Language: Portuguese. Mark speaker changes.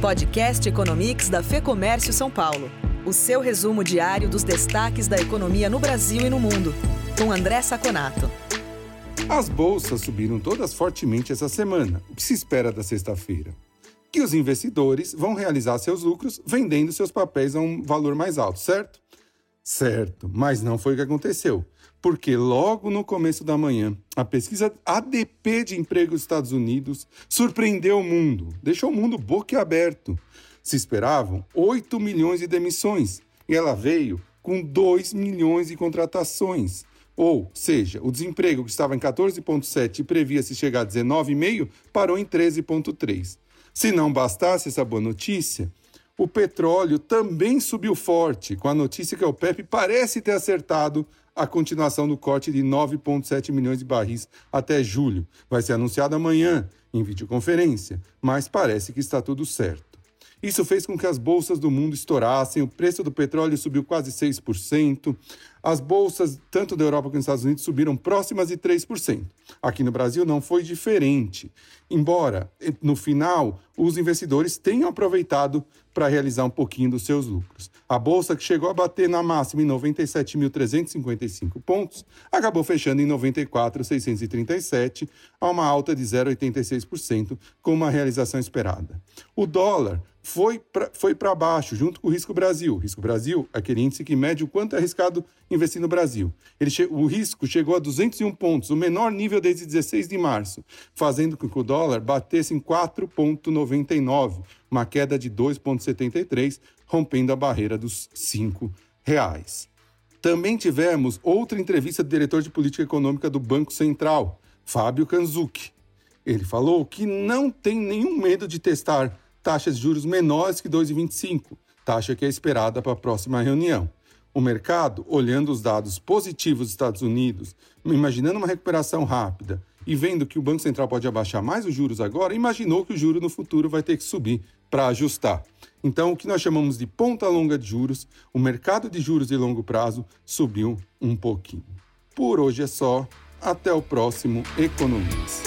Speaker 1: Podcast Economics da Fê Comércio São Paulo. O seu resumo diário dos destaques da economia no Brasil e no mundo. Com André Saconato.
Speaker 2: As bolsas subiram todas fortemente essa semana. O que se espera da sexta-feira? Que os investidores vão realizar seus lucros vendendo seus papéis a um valor mais alto, certo? Certo, mas não foi o que aconteceu. Porque logo no começo da manhã, a pesquisa ADP de emprego dos Estados Unidos surpreendeu o mundo, deixou o mundo boquiaberto. Se esperavam 8 milhões de demissões e ela veio com 2 milhões de contratações. Ou seja, o desemprego que estava em 14,7 e previa-se chegar a 19,5 parou em 13,3. Se não bastasse essa boa notícia, o petróleo também subiu forte, com a notícia que o PEP parece ter acertado a continuação do corte de 9,7 milhões de barris até julho. Vai ser anunciado amanhã, em videoconferência, mas parece que está tudo certo. Isso fez com que as bolsas do mundo estourassem, o preço do petróleo subiu quase 6%, as bolsas, tanto da Europa quanto dos Estados Unidos, subiram próximas de 3%. Aqui no Brasil não foi diferente, embora, no final, os investidores tenham aproveitado para realizar um pouquinho dos seus lucros. A bolsa, que chegou a bater na máxima em 97.355 pontos, acabou fechando em 94.637, a uma alta de 0,86%, com uma realização esperada. O dólar foi para foi baixo, junto com o Risco Brasil. Risco Brasil aquele índice que mede o quanto é arriscado investir no Brasil. Ele o risco chegou a 201 pontos, o menor nível desde 16 de março, fazendo com que o dólar batesse em 4,99, uma queda de 2,73, rompendo a barreira dos R$ reais. Também tivemos outra entrevista do diretor de política econômica do Banco Central, Fábio Kanzuki. Ele falou que não tem nenhum medo de testar taxas de juros menores que 2,25, taxa que é esperada para a próxima reunião. O mercado, olhando os dados positivos dos Estados Unidos, imaginando uma recuperação rápida e vendo que o Banco Central pode abaixar mais os juros agora, imaginou que o juro no futuro vai ter que subir para ajustar. Então, o que nós chamamos de ponta longa de juros, o mercado de juros de longo prazo subiu um pouquinho. Por hoje é só. Até o próximo Economias.